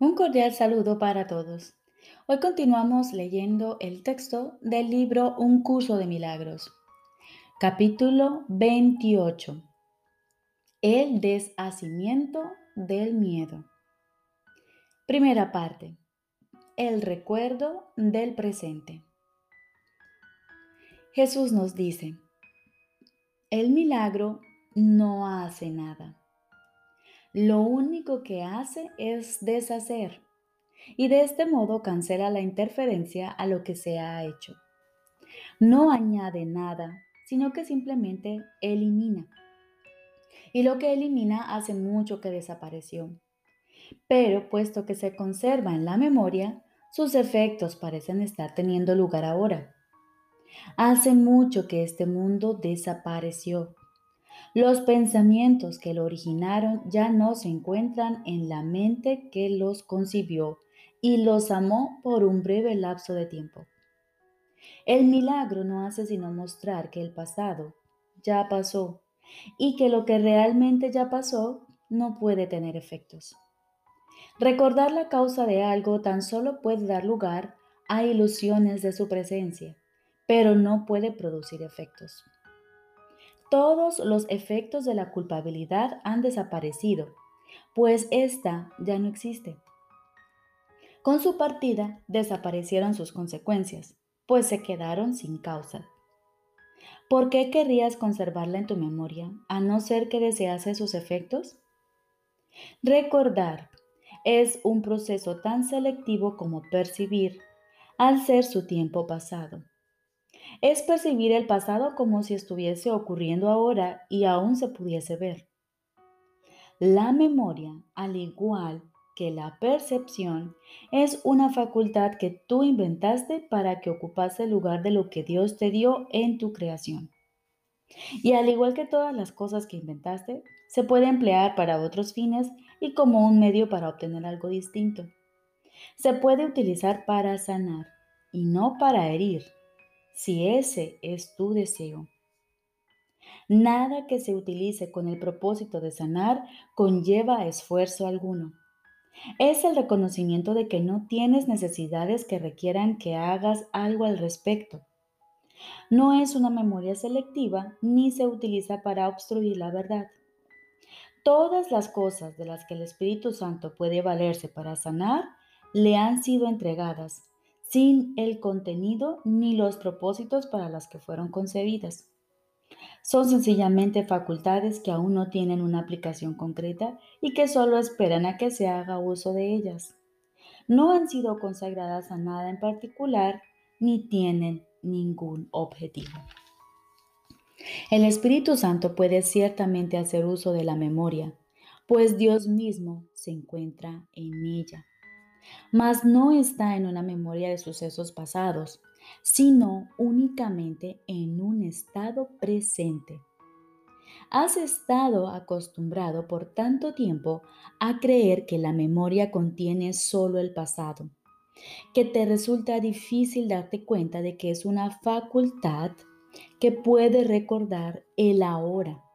Un cordial saludo para todos. Hoy continuamos leyendo el texto del libro Un curso de milagros. Capítulo 28. El deshacimiento del miedo. Primera parte. El recuerdo del presente. Jesús nos dice, el milagro no hace nada lo único que hace es deshacer y de este modo cancela la interferencia a lo que se ha hecho. No añade nada, sino que simplemente elimina. Y lo que elimina hace mucho que desapareció. Pero puesto que se conserva en la memoria, sus efectos parecen estar teniendo lugar ahora. Hace mucho que este mundo desapareció los pensamientos que lo originaron ya no se encuentran en la mente que los concibió y los amó por un breve lapso de tiempo. El milagro no hace sino mostrar que el pasado ya pasó y que lo que realmente ya pasó no puede tener efectos. Recordar la causa de algo tan solo puede dar lugar a ilusiones de su presencia, pero no puede producir efectos todos los efectos de la culpabilidad han desaparecido, pues ésta ya no existe. Con su partida desaparecieron sus consecuencias, pues se quedaron sin causa. ¿Por qué querrías conservarla en tu memoria, a no ser que desease sus efectos? Recordar es un proceso tan selectivo como percibir, al ser su tiempo pasado es percibir el pasado como si estuviese ocurriendo ahora y aún se pudiese ver. La memoria, al igual que la percepción, es una facultad que tú inventaste para que ocupase el lugar de lo que Dios te dio en tu creación. Y al igual que todas las cosas que inventaste, se puede emplear para otros fines y como un medio para obtener algo distinto. Se puede utilizar para sanar y no para herir si ese es tu deseo. Nada que se utilice con el propósito de sanar conlleva esfuerzo alguno. Es el reconocimiento de que no tienes necesidades que requieran que hagas algo al respecto. No es una memoria selectiva ni se utiliza para obstruir la verdad. Todas las cosas de las que el Espíritu Santo puede valerse para sanar le han sido entregadas sin el contenido ni los propósitos para las que fueron concebidas. Son sencillamente facultades que aún no tienen una aplicación concreta y que solo esperan a que se haga uso de ellas. No han sido consagradas a nada en particular ni tienen ningún objetivo. El Espíritu Santo puede ciertamente hacer uso de la memoria, pues Dios mismo se encuentra en ella mas no está en una memoria de sucesos pasados, sino únicamente en un estado presente. Has estado acostumbrado por tanto tiempo a creer que la memoria contiene solo el pasado, que te resulta difícil darte cuenta de que es una facultad que puede recordar el ahora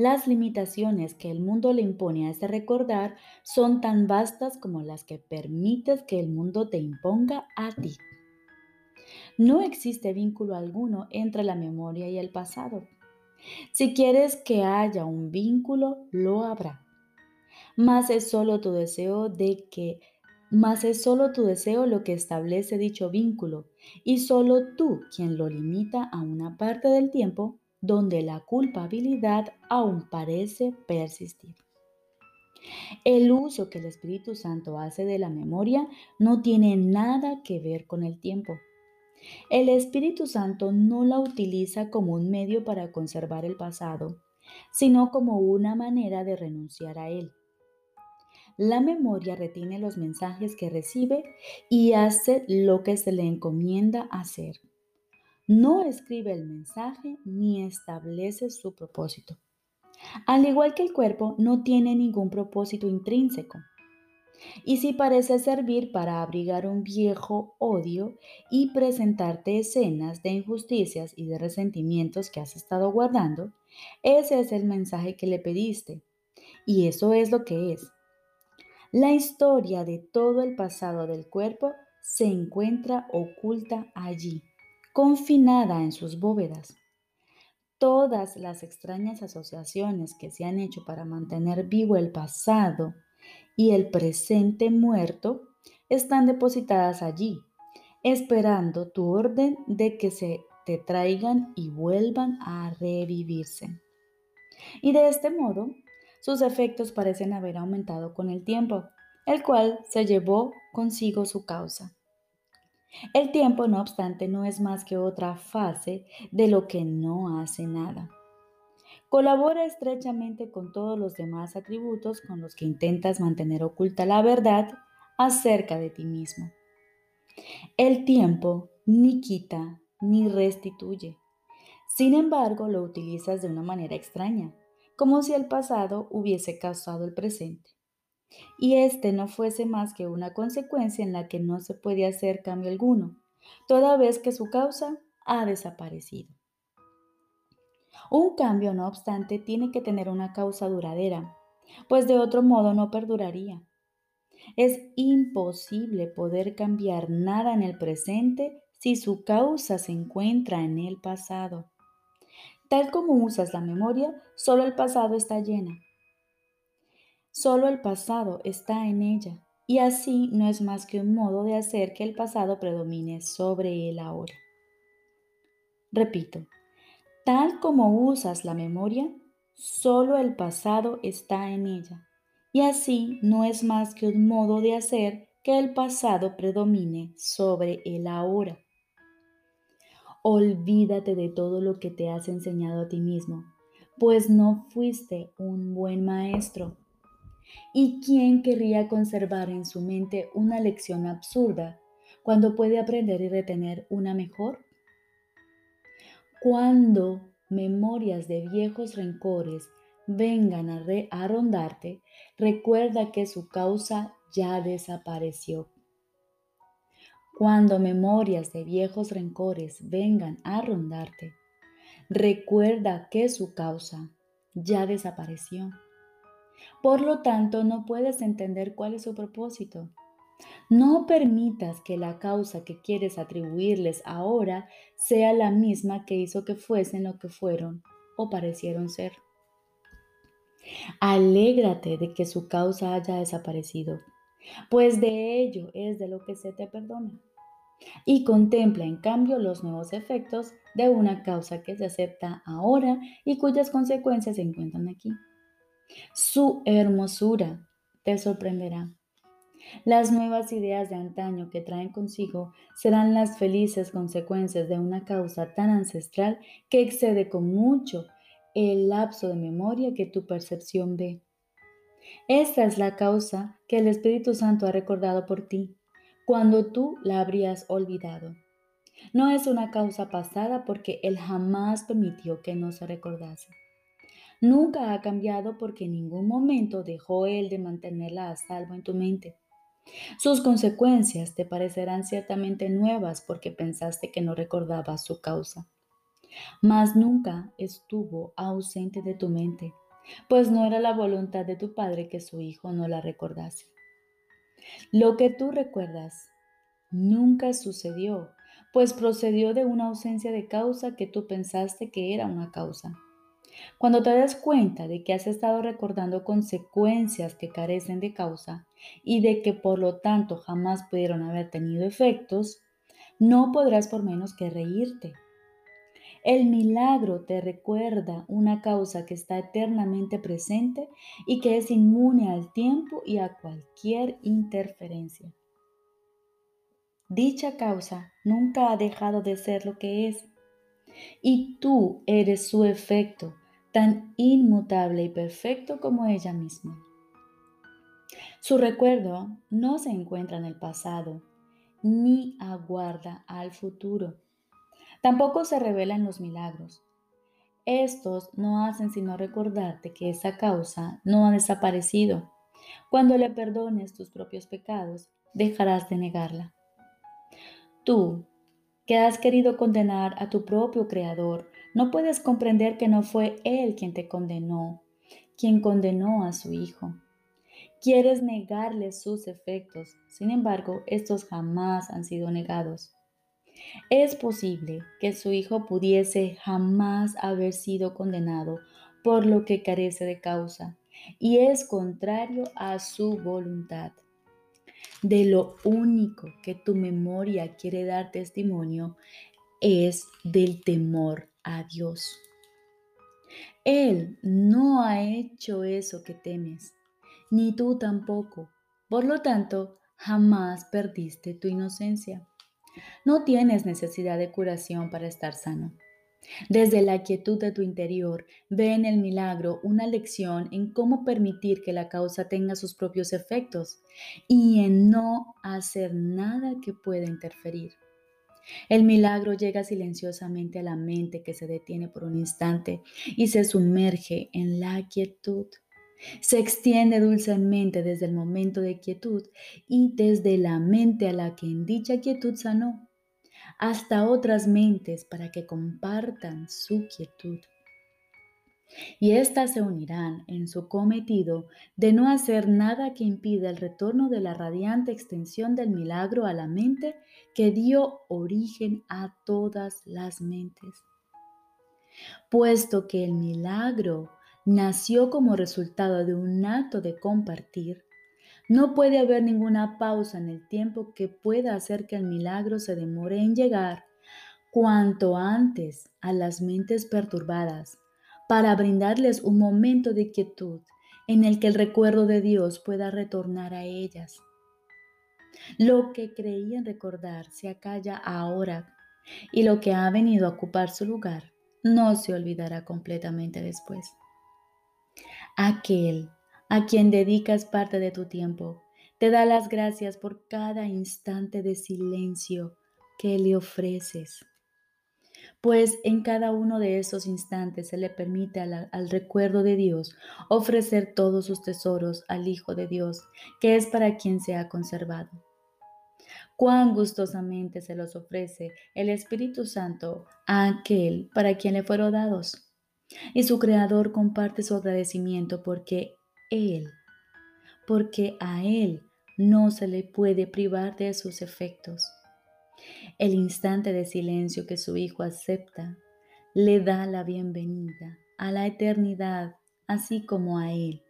las limitaciones que el mundo le impone a ese recordar son tan vastas como las que permites que el mundo te imponga a ti. No existe vínculo alguno entre la memoria y el pasado. Si quieres que haya un vínculo, lo habrá. Mas es solo tu deseo de que mas es solo tu deseo lo que establece dicho vínculo y solo tú quien lo limita a una parte del tiempo donde la culpabilidad aún parece persistir. El uso que el Espíritu Santo hace de la memoria no tiene nada que ver con el tiempo. El Espíritu Santo no la utiliza como un medio para conservar el pasado, sino como una manera de renunciar a él. La memoria retiene los mensajes que recibe y hace lo que se le encomienda hacer no escribe el mensaje ni establece su propósito. Al igual que el cuerpo, no tiene ningún propósito intrínseco. Y si parece servir para abrigar un viejo odio y presentarte escenas de injusticias y de resentimientos que has estado guardando, ese es el mensaje que le pediste. Y eso es lo que es. La historia de todo el pasado del cuerpo se encuentra oculta allí, confinada en sus bóvedas. Todas las extrañas asociaciones que se han hecho para mantener vivo el pasado y el presente muerto están depositadas allí, esperando tu orden de que se te traigan y vuelvan a revivirse. Y de este modo, sus efectos parecen haber aumentado con el tiempo, el cual se llevó consigo su causa. El tiempo, no obstante, no es más que otra fase de lo que no hace nada. Colabora estrechamente con todos los demás atributos con los que intentas mantener oculta la verdad acerca de ti mismo. El tiempo ni quita ni restituye. Sin embargo, lo utilizas de una manera extraña, como si el pasado hubiese causado el presente y este no fuese más que una consecuencia en la que no se puede hacer cambio alguno, toda vez que su causa ha desaparecido. Un cambio, no obstante, tiene que tener una causa duradera, pues de otro modo no perduraría. Es imposible poder cambiar nada en el presente si su causa se encuentra en el pasado. Tal como usas la memoria, solo el pasado está llena Solo el pasado está en ella y así no es más que un modo de hacer que el pasado predomine sobre el ahora. Repito, tal como usas la memoria, solo el pasado está en ella y así no es más que un modo de hacer que el pasado predomine sobre el ahora. Olvídate de todo lo que te has enseñado a ti mismo, pues no fuiste un buen maestro ¿Y quién querría conservar en su mente una lección absurda cuando puede aprender y retener una mejor? Cuando memorias de viejos rencores vengan a, a rondarte, recuerda que su causa ya desapareció. Cuando memorias de viejos rencores vengan a rondarte, recuerda que su causa ya desapareció. Por lo tanto, no puedes entender cuál es su propósito. No permitas que la causa que quieres atribuirles ahora sea la misma que hizo que fuesen lo que fueron o parecieron ser. Alégrate de que su causa haya desaparecido, pues de ello es de lo que se te perdona. Y contempla en cambio los nuevos efectos de una causa que se acepta ahora y cuyas consecuencias se encuentran aquí. Su hermosura te sorprenderá. Las nuevas ideas de antaño que traen consigo serán las felices consecuencias de una causa tan ancestral que excede con mucho el lapso de memoria que tu percepción ve. Esta es la causa que el Espíritu Santo ha recordado por ti, cuando tú la habrías olvidado. No es una causa pasada porque Él jamás permitió que no se recordase. Nunca ha cambiado porque en ningún momento dejó Él de mantenerla a salvo en tu mente. Sus consecuencias te parecerán ciertamente nuevas porque pensaste que no recordabas su causa. Mas nunca estuvo ausente de tu mente, pues no era la voluntad de tu Padre que su Hijo no la recordase. Lo que tú recuerdas nunca sucedió, pues procedió de una ausencia de causa que tú pensaste que era una causa. Cuando te das cuenta de que has estado recordando consecuencias que carecen de causa y de que por lo tanto jamás pudieron haber tenido efectos, no podrás por menos que reírte. El milagro te recuerda una causa que está eternamente presente y que es inmune al tiempo y a cualquier interferencia. Dicha causa nunca ha dejado de ser lo que es y tú eres su efecto tan inmutable y perfecto como ella misma. Su recuerdo no se encuentra en el pasado, ni aguarda al futuro. Tampoco se revela en los milagros. Estos no hacen sino recordarte que esa causa no ha desaparecido. Cuando le perdones tus propios pecados, dejarás de negarla. Tú, que has querido condenar a tu propio Creador, no puedes comprender que no fue Él quien te condenó, quien condenó a su Hijo. Quieres negarle sus efectos, sin embargo, estos jamás han sido negados. Es posible que su hijo pudiese jamás haber sido condenado por lo que carece de causa y es contrario a su voluntad. De lo único que tu memoria quiere dar testimonio es del temor a Dios. Él no ha hecho eso que temes, ni tú tampoco. Por lo tanto, jamás perdiste tu inocencia. No tienes necesidad de curación para estar sano. Desde la quietud de tu interior, ve en el milagro una lección en cómo permitir que la causa tenga sus propios efectos y en no hacer nada que pueda interferir. El milagro llega silenciosamente a la mente que se detiene por un instante y se sumerge en la quietud. Se extiende dulcemente desde el momento de quietud y desde la mente a la que en dicha quietud sanó hasta otras mentes para que compartan su quietud. Y éstas se unirán en su cometido de no hacer nada que impida el retorno de la radiante extensión del milagro a la mente que dio origen a todas las mentes. Puesto que el milagro nació como resultado de un acto de compartir, no puede haber ninguna pausa en el tiempo que pueda hacer que el milagro se demore en llegar cuanto antes a las mentes perturbadas, para brindarles un momento de quietud en el que el recuerdo de Dios pueda retornar a ellas. Lo que creían recordar se acalla ahora y lo que ha venido a ocupar su lugar no se olvidará completamente después. Aquel a quien dedicas parte de tu tiempo. Te da las gracias por cada instante de silencio que le ofreces. Pues en cada uno de esos instantes se le permite al, recuerdo de Dios ofrecer todos sus tesoros al Hijo de Dios, que es para quien se ha conservado. Cuán gustosamente se los ofrece el Espíritu Santo a aquel para quien le fueron dados. Y su Creador comparte su agradecimiento porque él, porque a Él no se le puede privar de sus efectos. El instante de silencio que su Hijo acepta le da la bienvenida a la eternidad, así como a Él,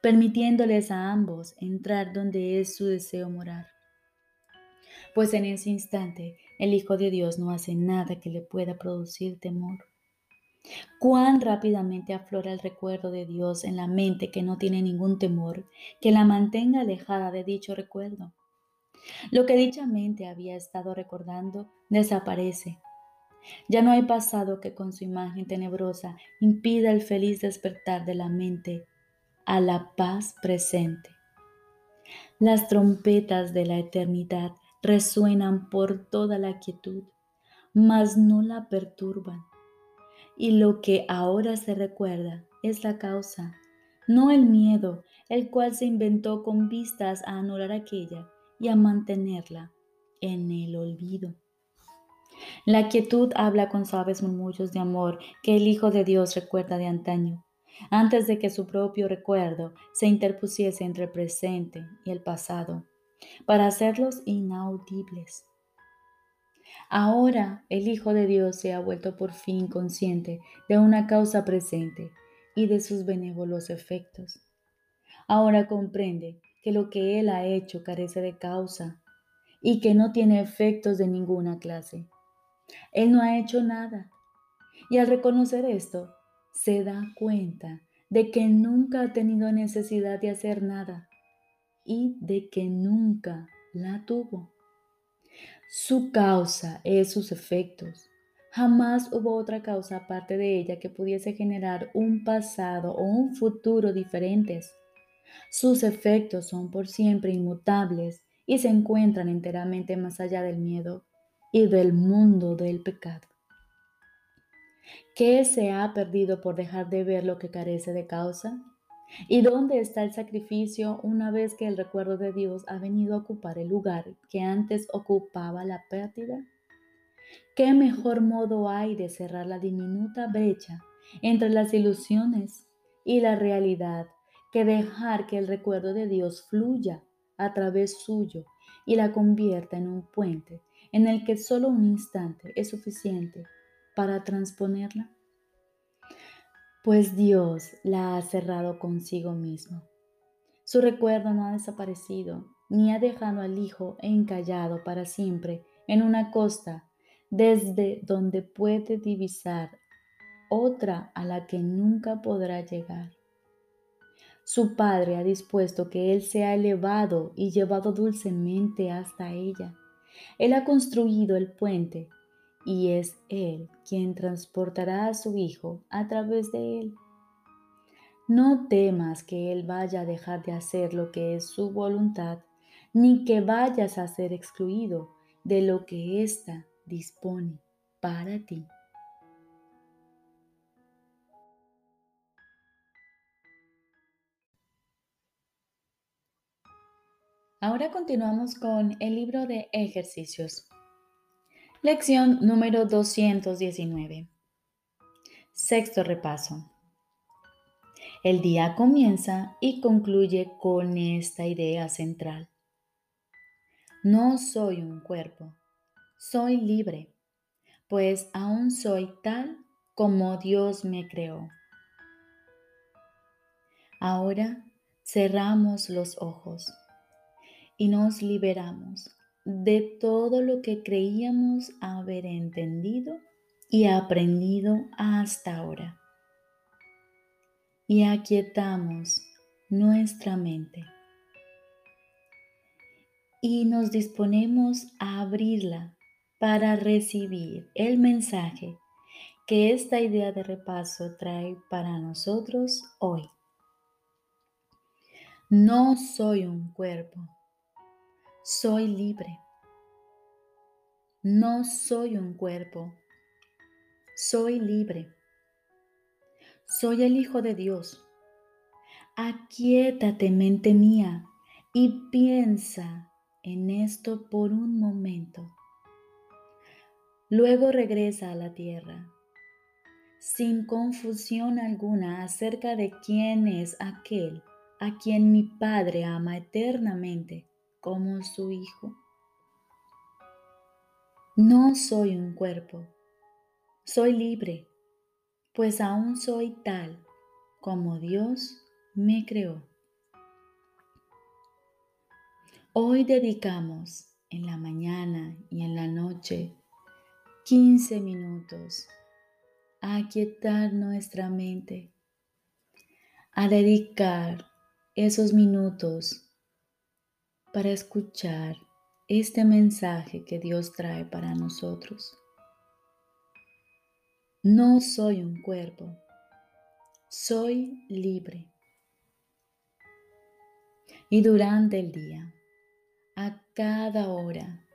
permitiéndoles a ambos entrar donde es su deseo morar. Pues en ese instante el Hijo de Dios no hace nada que le pueda producir temor. Cuán rápidamente aflora el recuerdo de Dios en la mente que no tiene ningún temor, que la mantenga alejada de dicho recuerdo. Lo que dicha mente había estado recordando desaparece. Ya no hay pasado que con su imagen tenebrosa impida el feliz despertar de la mente a la paz presente. Las trompetas de la eternidad resuenan por toda la quietud, mas no la perturban y lo que ahora se recuerda es la causa, no el miedo, el cual se inventó con vistas a anular aquella y a mantenerla en el olvido. La quietud habla con suaves murmullos de amor que el Hijo de Dios recuerda de antaño, antes de que su propio recuerdo se interpusiese entre el presente y el pasado, para hacerlos inaudibles. Ahora el Hijo de Dios se ha vuelto por fin consciente de una causa presente y de sus benévolos efectos. Ahora comprende que lo que Él ha hecho carece de causa y que no tiene efectos de ninguna clase. Él no ha hecho nada. Y al reconocer esto, se da cuenta de que nunca ha tenido necesidad de hacer nada y de que nunca la tuvo. Su causa es sus efectos. Jamás hubo otra causa aparte de ella que pudiese generar un pasado o un futuro diferentes. Sus efectos son por siempre inmutables y se encuentran enteramente más allá del miedo y del mundo del pecado. ¿Qué se ha perdido por dejar de ver lo que carece de causa? ¿Y dónde está el sacrificio una vez que el recuerdo de Dios ha venido a ocupar el lugar que antes ocupaba la pérdida? ¿Qué mejor modo hay de cerrar la diminuta brecha entre las ilusiones y la realidad que dejar que el recuerdo de Dios fluya a través suyo y la convierta en un puente en el que solo un instante es suficiente para transponerla? Pues Dios la ha cerrado consigo mismo. Su recuerdo no ha desaparecido, ni ha dejado al Hijo encallado para siempre en una costa desde donde puede divisar otra a la que nunca podrá llegar. Su Padre ha dispuesto que Él sea elevado y llevado dulcemente hasta ella. Él ha construido el puente y es Él quien transportará a su Hijo a través de Él. No temas que Él vaya a dejar de hacer lo que es su voluntad, ni que vayas a ser excluido de lo que ésta dispone para ti. Ahora continuamos con el libro de ejercicios. Lección número 219. Sexto repaso. El día comienza y concluye con esta idea central. No soy un cuerpo, soy libre, pues aún soy tal como Dios me creó. Ahora cerramos los ojos y nos liberamos de todo lo que creíamos haber entendido y aprendido hasta ahora. Y aquietamos nuestra mente. Y nos disponemos a abrirla para recibir el mensaje que esta idea de repaso trae para nosotros hoy. No soy un cuerpo soy libre. No soy un cuerpo. Soy libre. Soy el Hijo de Dios. Aquietate, mente mía, y piensa en esto por un momento. Luego regresa a la tierra, sin confusión alguna acerca de quién es aquel a quien mi Padre ama eternamente como su Hijo. No soy un cuerpo, soy libre, pues aún soy tal como Dios me creó. Hoy dedicamos en la mañana y en la noche 15 minutos a aquietar nuestra mente, a dedicar esos minutos para escuchar este mensaje que Dios trae para nosotros. No soy un cuerpo, soy libre. Y durante el día, a cada hora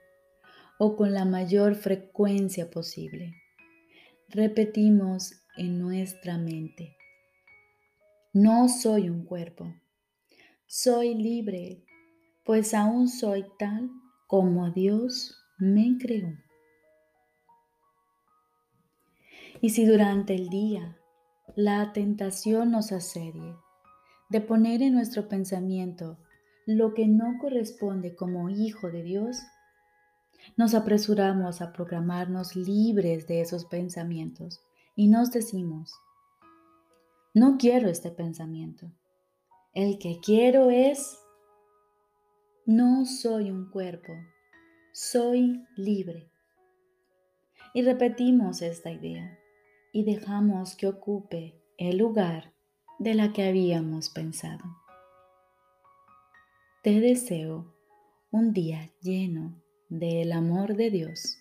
o con la mayor frecuencia posible, repetimos en nuestra mente, no soy un cuerpo, soy libre pues aún soy tal como Dios me creó. Y si durante el día la tentación nos asedie de poner en nuestro pensamiento lo que no corresponde como hijo de Dios, nos apresuramos a programarnos libres de esos pensamientos y nos decimos, no quiero este pensamiento. El que quiero es no soy un cuerpo, soy libre. Y repetimos esta idea y dejamos que ocupe el lugar de la que habíamos pensado. Te deseo un día lleno del amor de Dios.